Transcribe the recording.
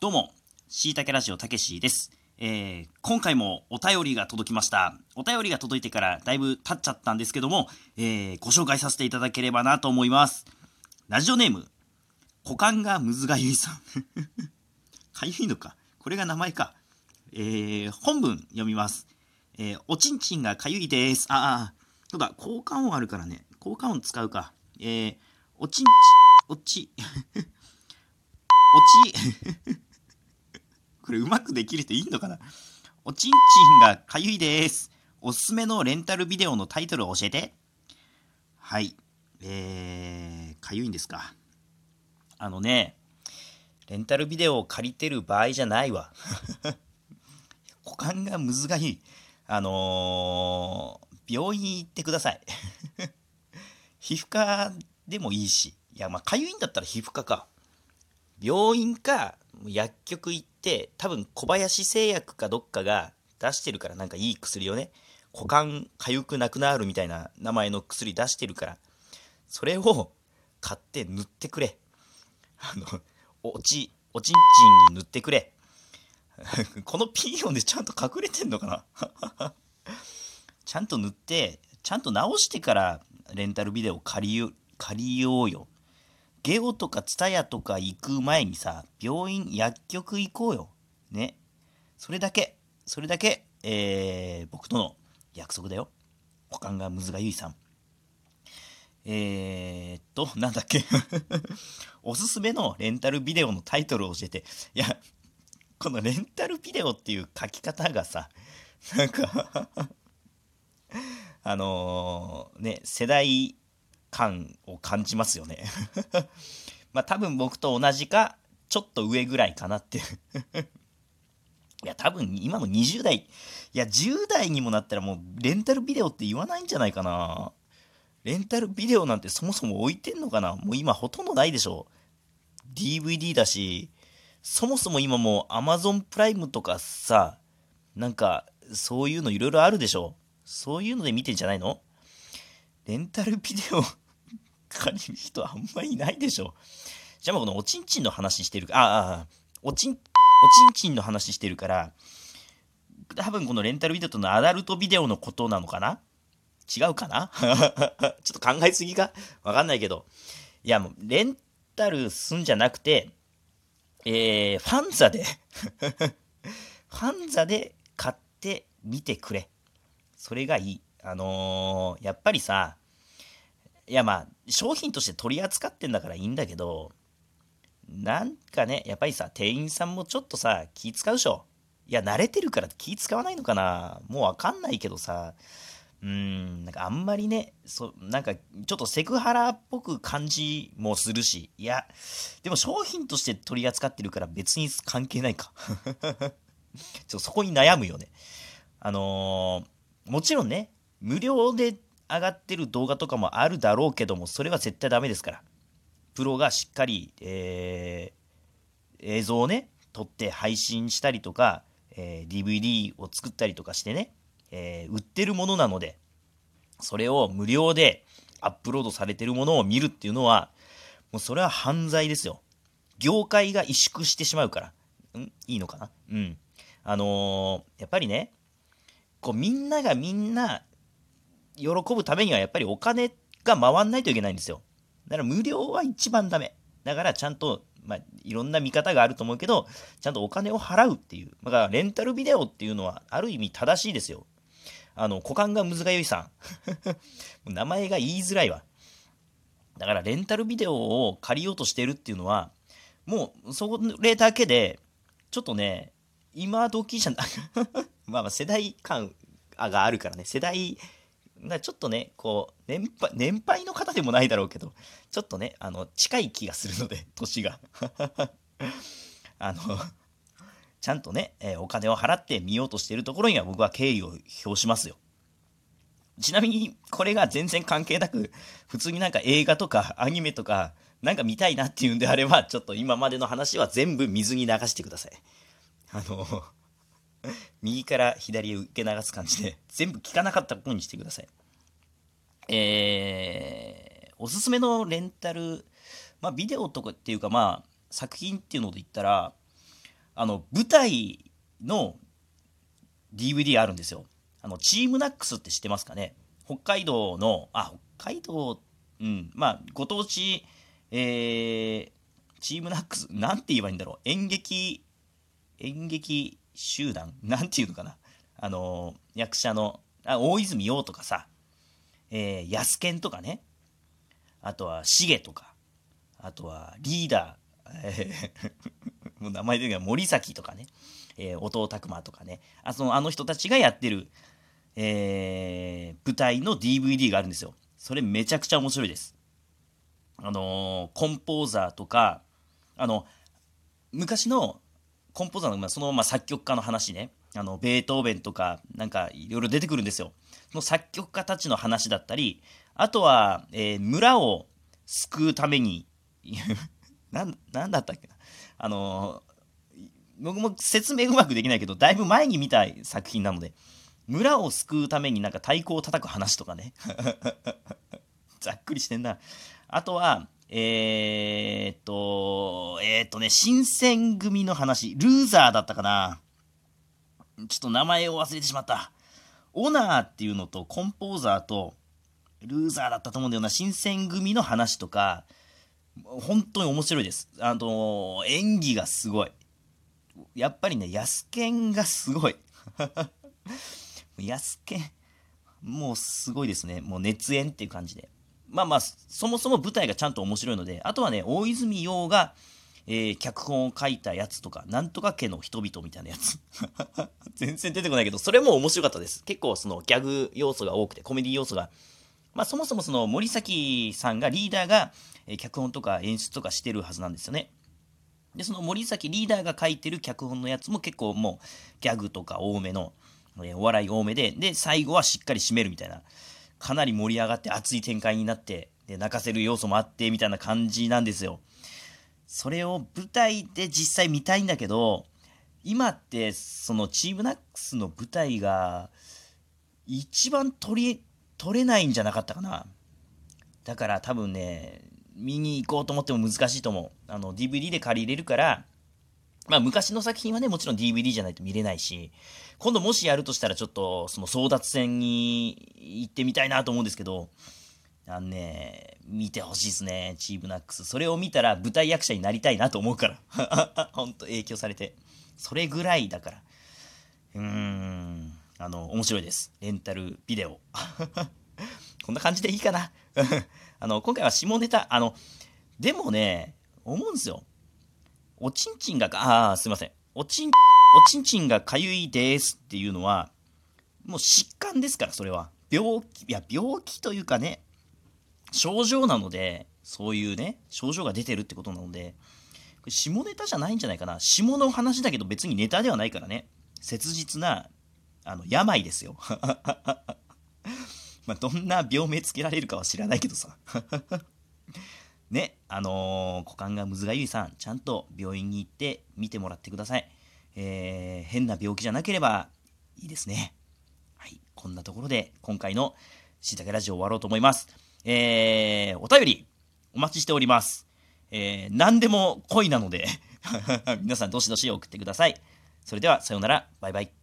どうも、しいたけラジオたけしです。えー、今回もお便りが届きました。お便りが届いてからだいぶ経っちゃったんですけども、えー、ご紹介させていただければなと思います。ラジオネーム、股間がむずがゆいさん。かゆいのか。これが名前か。えー、本文読みます。えー、おちんちんがかゆいです。ああ、そうだ、効果音あるからね。効果音使うか。えー、おちんち、おち、おち、これうまくできる人いいのかな？おちんちんがかゆいです。おすすめのレンタルビデオのタイトルを教えて。はい。えー、かゆいんですか？あのね、レンタルビデオを借りてる場合じゃないわ。股間がむずがゆい。あのー、病院行ってください。皮膚科でもいいし。いや、まあ、かゆいんだったら皮膚科か。病院か薬局行って多分小林製薬かどっかが出してるからなんかいい薬をね股間かゆくなくなるみたいな名前の薬出してるからそれを買って塗ってくれ。あのおちおちんちんに塗ってくれ。このピーヨンでちゃんと隠れてんのかな？ちゃんと塗ってちゃんと直してからレンタルビデオ借りよ借りようよ。ゲオとかツタヤとか行く前にさ、病院、薬局行こうよ。ね。それだけ、それだけ、えー、僕との約束だよ。股間がむずがゆいさん。えー、っと、なんだっけ おすすめのレンタルビデオのタイトルを教えて。いや、このレンタルビデオっていう書き方がさ、なんか あのー、ね、世代感を感じますよね。まあ多分僕と同じかちょっと上ぐらいかなって。いや多分今の20代。いや10代にもなったらもうレンタルビデオって言わないんじゃないかな。レンタルビデオなんてそもそも置いてんのかな。もう今ほとんどないでしょ。DVD だしそもそも今もう Amazon プライムとかさなんかそういうのいろいろあるでしょ。そういうので見てんじゃないの？レンタルビデオ 借りる人あんまいないでしょ。じゃあもうこのおちんちんの話してるか、ああ、おちん、おちんちんの話してるから、多分このレンタルビデオとのアダルトビデオのことなのかな？違うかな？ちょっと考えすぎか？わかんないけど。いやもう、レンタルすんじゃなくて、えー、ファンザで ファンザで買ってみてくれ。それがいい。あのー、やっぱりさ、いやまあ、商品として取り扱ってんだからいいんだけど、なんかね、やっぱりさ、店員さんもちょっとさ、気使うでしょ。いや、慣れてるから気使わないのかなもうわかんないけどさ、うん、なんかあんまりね、そなんかちょっとセクハラっぽく感じもするし、いや、でも商品として取り扱ってるから別に関係ないか。ちょそこに悩むよね。あのー、もちろんね、無料で上がってる動画とかもあるだろうけども、それは絶対ダメですから。プロがしっかり、えー、映像をね、撮って配信したりとか、えー、DVD を作ったりとかしてね、えー、売ってるものなので、それを無料でアップロードされてるものを見るっていうのは、もうそれは犯罪ですよ。業界が萎縮してしまうから。ん？いいのかな？うん。あのー、やっぱりね、こうみんながみんな喜ぶためにはやっぱりお金が回んないといけないんですよ。だから無料は一番ダメ。だからちゃんと、まあ、いろんな見方があると思うけど、ちゃんとお金を払うっていう。だからレンタルビデオっていうのはある意味正しいですよ。あの、股間がむずがゆいさん。名前が言いづらいわ。だからレンタルビデオを借りようとしてるっていうのは、もうそれだけで、ちょっとね、今時じゃな まあまあ世代感があるからね、世代がちょっとね、こう、年配、年配の方でもないだろうけど、ちょっとね、あの、近い気がするので、年が。あの、ちゃんとね、え、お金を払って見ようとしているところには僕は敬意を表しますよ。ちなみに、これが全然関係なく、普通になんか映画とかアニメとか、なんか見たいなっていうんであれば、ちょっと今までの話は全部水に流してください。あの、右から左へ受け流す感じで、全部聞かなかったことにしてください。えー、おすすめのレンタル、まあ、ビデオとかっていうか、まあ、作品っていうので言ったら、あの、舞台の DVD あるんですよ。あの、チームナックスって知ってますかね？北海道の、あ、北海道、うん、まあ、ご当地、えー、チームナックス、なんて言えばいいんだろう。演劇、演劇集団？なんていうのかな？あの、役者の、あ大泉洋とかさ、えー、安健とかね。あとは、しげとか。あとは、リーダー。えー、もう名前出て森崎とかね。えー、音拓磨とかね。あそのあの人たちがやってる、えー、舞台の DVD があるんですよ。それめちゃくちゃ面白いです。あのー、コンポーザーとか、あの、昔のコンポーザーのそのまま作曲家の話ね、あの、ベートーベンとか、なんかいろいろ出てくるんですよ。その作曲家たちの話だったり、あとは、えー、村を救うために な、なんだったっけな。あの、僕も説明うまくできないけど、だいぶ前に見た作品なので、村を救うためになんか太鼓を叩く話とかね。ざっくりしてんな。あとは、えー、っと、えー、っとね、新選組の話、ルーザーだったかな。ちょっと名前を忘れてしまった。オナーっていうのとコンポーザーとルーザーだったと思うんだよな、新選組の話とか、本当に面白いです。あの、演技がすごい。やっぱりね、安健がすごい。安健、もうすごいですね。もう熱演っていう感じで。まあまあ、そもそも舞台がちゃんと面白いので、あとはね、大泉洋が、えー、脚本を書いたやつとか、なんとか家の人々みたいなやつ。全然出てこないけど、それも面白かったです。結構そのギャグ要素が多くて、コメディ要素が。まあそもそもその森崎さんが、リーダーが、えー、脚本とか演出とかしてるはずなんですよね。で、その森崎リーダーが書いてる脚本のやつも結構もうギャグとか多めの、えー、お笑い多めで、で、最後はしっかり締めるみたいな。かなり盛り上がって熱い展開になって、で泣かせる要素もあってみたいな感じなんですよ。それを舞台で実際見たいんだけど、今ってそのチームナックスの舞台が一番取り、取れないんじゃなかったかな。だから多分ね、見に行こうと思っても難しいと思う。あの、DVD で借りれるから、まあ昔の作品はね、もちろん DVD じゃないと見れないし、今度もしやるとしたらちょっとその争奪戦に行ってみたいなと思うんですけど、あのね、見てほしいですね、チームナックス。それを見たら舞台役者になりたいなと思うから。ほんと影響されて。それぐらいだから。うーん、あの、面白いです。レンタルビデオ。こんな感じでいいかな。あの、今回は下ネタ、あの、でもね、思うんですよ。おちんちんが、ああ、すいません。おちん、おちんちんがかゆいですっていうのは、もう疾患ですから、それは。病気、いや、病気というかね、症状なので、そういうね、症状が出てるってことなので、これ下ネタじゃないんじゃないかな。下の話だけど別にネタではないからね。切実な、あの、病ですよ。まあ、どんな病名つけられるかは知らないけどさ。ね、あのー、股間がむずがゆいさん、ちゃんと病院に行って見てもらってください。えー、変な病気じゃなければいいですね。はい、こんなところで今回のしいたけラジオ終わろうと思います。えー、お便りお待ちしております。えー、何でも恋なので 皆さんどしどし送ってください。それではさようなら、バイバイ。